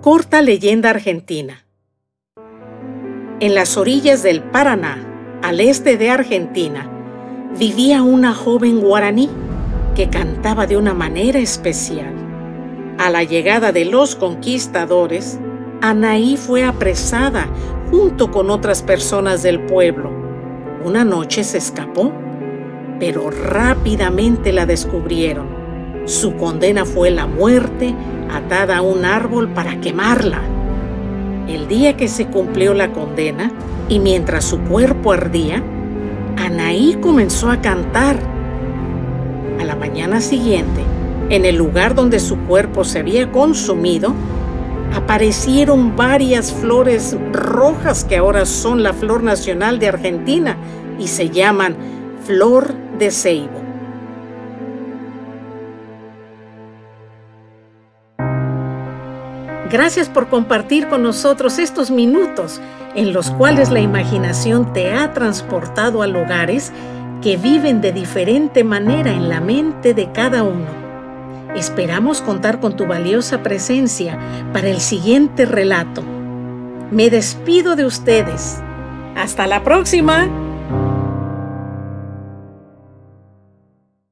Corta leyenda argentina. En las orillas del Paraná, al este de Argentina, vivía una joven guaraní que cantaba de una manera especial. A la llegada de los conquistadores, Anaí fue apresada junto con otras personas del pueblo. Una noche se escapó, pero rápidamente la descubrieron. Su condena fue la muerte atada a un árbol para quemarla. El día que se cumplió la condena y mientras su cuerpo ardía, Anaí comenzó a cantar. A la mañana siguiente, en el lugar donde su cuerpo se había consumido, aparecieron varias flores rojas que ahora son la flor nacional de Argentina y se llaman flor de ceibo. Gracias por compartir con nosotros estos minutos en los cuales la imaginación te ha transportado a lugares que viven de diferente manera en la mente de cada uno. Esperamos contar con tu valiosa presencia para el siguiente relato. Me despido de ustedes. Hasta la próxima.